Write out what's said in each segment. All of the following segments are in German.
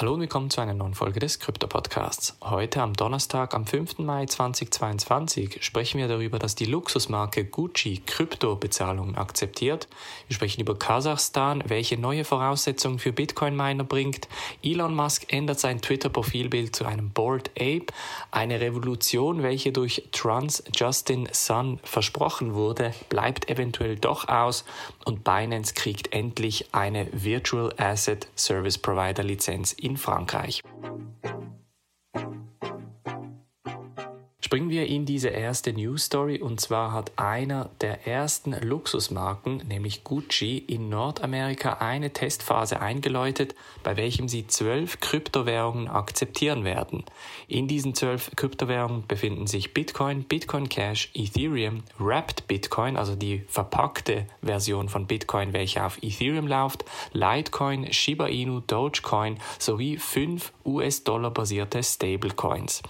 Hallo und willkommen zu einer neuen Folge des Krypto-Podcasts. Heute am Donnerstag, am 5. Mai 2022, sprechen wir darüber, dass die Luxusmarke Gucci Krypto-Bezahlungen akzeptiert. Wir sprechen über Kasachstan, welche neue Voraussetzungen für Bitcoin-Miner bringt. Elon Musk ändert sein Twitter-Profilbild zu einem Bored Ape. Eine Revolution, welche durch Trans Justin Sun versprochen wurde, bleibt eventuell doch aus. Und Binance kriegt endlich eine Virtual Asset Service Provider Lizenz in Frankreich. Springen wir in diese erste News Story und zwar hat einer der ersten Luxusmarken, nämlich Gucci, in Nordamerika eine Testphase eingeläutet, bei welchem sie zwölf Kryptowährungen akzeptieren werden. In diesen zwölf Kryptowährungen befinden sich Bitcoin, Bitcoin Cash, Ethereum, Wrapped Bitcoin, also die verpackte Version von Bitcoin, welche auf Ethereum läuft, Litecoin, Shiba Inu, Dogecoin sowie fünf US-Dollar basierte Stablecoins.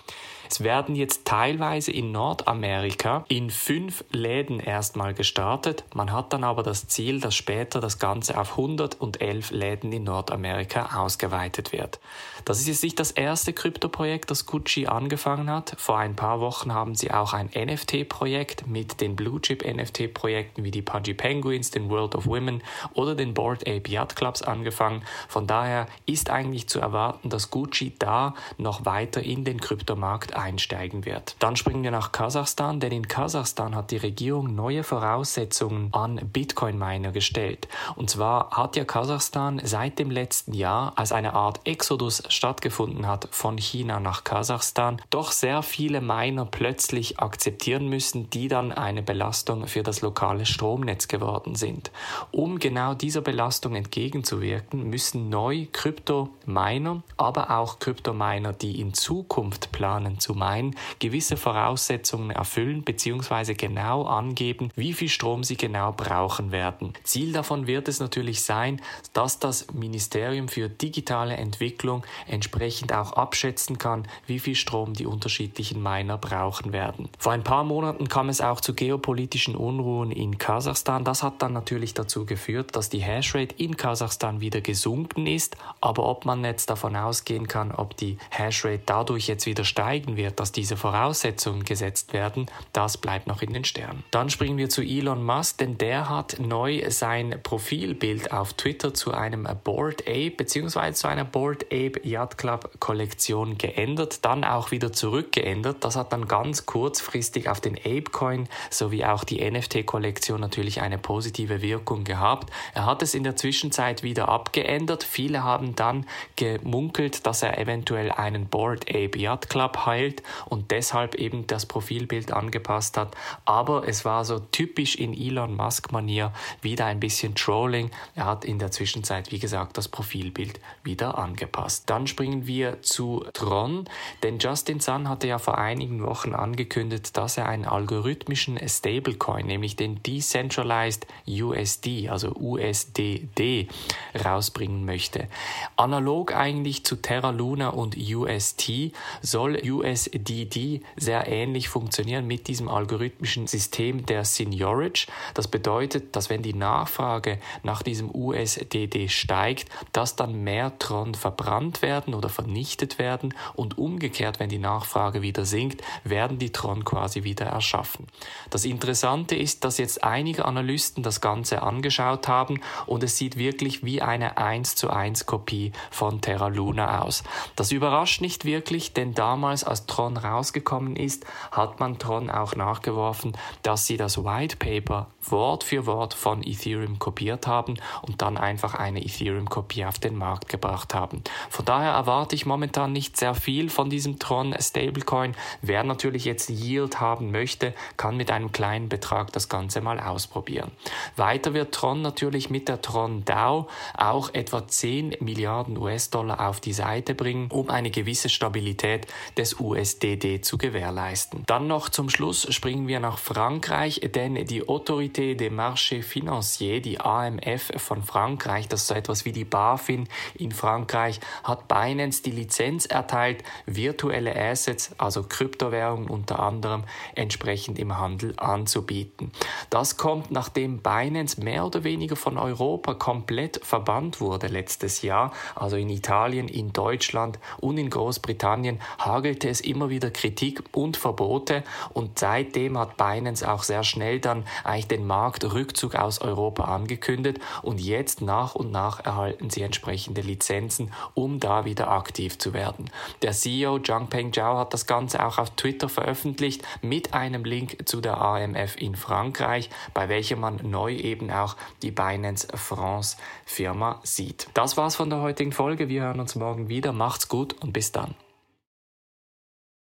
Es werden jetzt teilweise in Nordamerika in fünf Läden erstmal gestartet. Man hat dann aber das Ziel, dass später das Ganze auf 111 Läden in Nordamerika ausgeweitet wird. Das ist jetzt nicht das erste Krypto-Projekt, das Gucci angefangen hat. Vor ein paar Wochen haben sie auch ein NFT-Projekt mit den Blue Chip NFT-Projekten wie die Pudgy Penguins, den World of Women oder den Board Ape Yacht Clubs angefangen. Von daher ist eigentlich zu erwarten, dass Gucci da noch weiter in den Kryptomarkt einsteigen wird. Dann springen wir nach Kasachstan, denn in Kasachstan hat die Regierung neue Voraussetzungen an Bitcoin-Miner gestellt. Und zwar hat ja Kasachstan seit dem letzten Jahr, als eine Art Exodus stattgefunden hat von China nach Kasachstan, doch sehr viele Miner plötzlich akzeptieren müssen, die dann eine Belastung für das lokale Stromnetz geworden sind. Um genau dieser Belastung entgegenzuwirken, müssen neu Krypto-Miner, aber auch Krypto-Miner, die in Zukunft planen zu meinen, gewisse Voraussetzungen erfüllen bzw. genau angeben, wie viel Strom sie genau brauchen werden. Ziel davon wird es natürlich sein, dass das Ministerium für digitale Entwicklung entsprechend auch abschätzen kann, wie viel Strom die unterschiedlichen Miner brauchen werden. Vor ein paar Monaten kam es auch zu geopolitischen Unruhen in Kasachstan. Das hat dann natürlich dazu geführt, dass die Hashrate in Kasachstan wieder gesunken ist. Aber ob man jetzt davon ausgehen kann, ob die Hashrate dadurch jetzt wieder steigen wird, dass diese Voraussetzungen gesetzt werden, das bleibt noch in den Sternen. Dann springen wir zu Elon Musk, denn der hat neu sein Profilbild auf Twitter zu einem Board Ape bzw. zu einer Board Ape Yacht Club Kollektion geändert, dann auch wieder zurückgeändert. Das hat dann ganz kurzfristig auf den Ape Coin sowie auch die NFT Kollektion natürlich eine positive Wirkung gehabt. Er hat es in der Zwischenzeit wieder abgeändert. Viele haben dann gemunkelt, dass er eventuell einen Board Ape Yacht Club heilt und deshalb eben das Profilbild angepasst hat. Aber es war so typisch in Elon Musk-Manier wieder ein bisschen Trolling. Er hat in der Zwischenzeit, wie gesagt, das Profilbild wieder angepasst. Dann springen wir zu Tron, denn Justin Sun hatte ja vor einigen Wochen angekündigt, dass er einen algorithmischen Stablecoin, nämlich den Decentralized USD, also USDD, rausbringen möchte. Analog eigentlich zu Terra Luna und UST soll USD USDD sehr ähnlich funktionieren mit diesem algorithmischen System der Seniorage. Das bedeutet, dass wenn die Nachfrage nach diesem USDD steigt, dass dann mehr Tron verbrannt werden oder vernichtet werden und umgekehrt, wenn die Nachfrage wieder sinkt, werden die Tron quasi wieder erschaffen. Das Interessante ist, dass jetzt einige Analysten das Ganze angeschaut haben und es sieht wirklich wie eine 1 zu 1 Kopie von Terra Luna aus. Das überrascht nicht wirklich, denn damals als Tron rausgekommen ist, hat man Tron auch nachgeworfen, dass sie das White Paper Wort für Wort von Ethereum kopiert haben und dann einfach eine Ethereum-Kopie auf den Markt gebracht haben. Von daher erwarte ich momentan nicht sehr viel von diesem Tron Stablecoin. Wer natürlich jetzt Yield haben möchte, kann mit einem kleinen Betrag das Ganze mal ausprobieren. Weiter wird Tron natürlich mit der Tron DAO auch etwa 10 Milliarden US-Dollar auf die Seite bringen, um eine gewisse Stabilität des USDD zu gewährleisten. Dann noch zum Schluss springen wir nach Frankreich, denn die Autorität Autorité des Marchés Financiers, die AMF von Frankreich, das ist so etwas wie die BaFin in Frankreich, hat Binance die Lizenz erteilt, virtuelle Assets, also Kryptowährungen unter anderem, entsprechend im Handel anzubieten. Das kommt, nachdem Binance mehr oder weniger von Europa komplett verbannt wurde letztes Jahr, also in Italien, in Deutschland und in Großbritannien hagelte es immer wieder Kritik und Verbote und seitdem hat Binance auch sehr schnell dann eigentlich den Marktrückzug aus Europa angekündigt und jetzt nach und nach erhalten sie entsprechende Lizenzen, um da wieder aktiv zu werden. Der CEO Zhangpeng Zhao hat das Ganze auch auf Twitter veröffentlicht mit einem Link zu der AMF in Frankreich, bei welcher man neu eben auch die Binance France Firma sieht. Das war's von der heutigen Folge. Wir hören uns morgen wieder. Macht's gut und bis dann.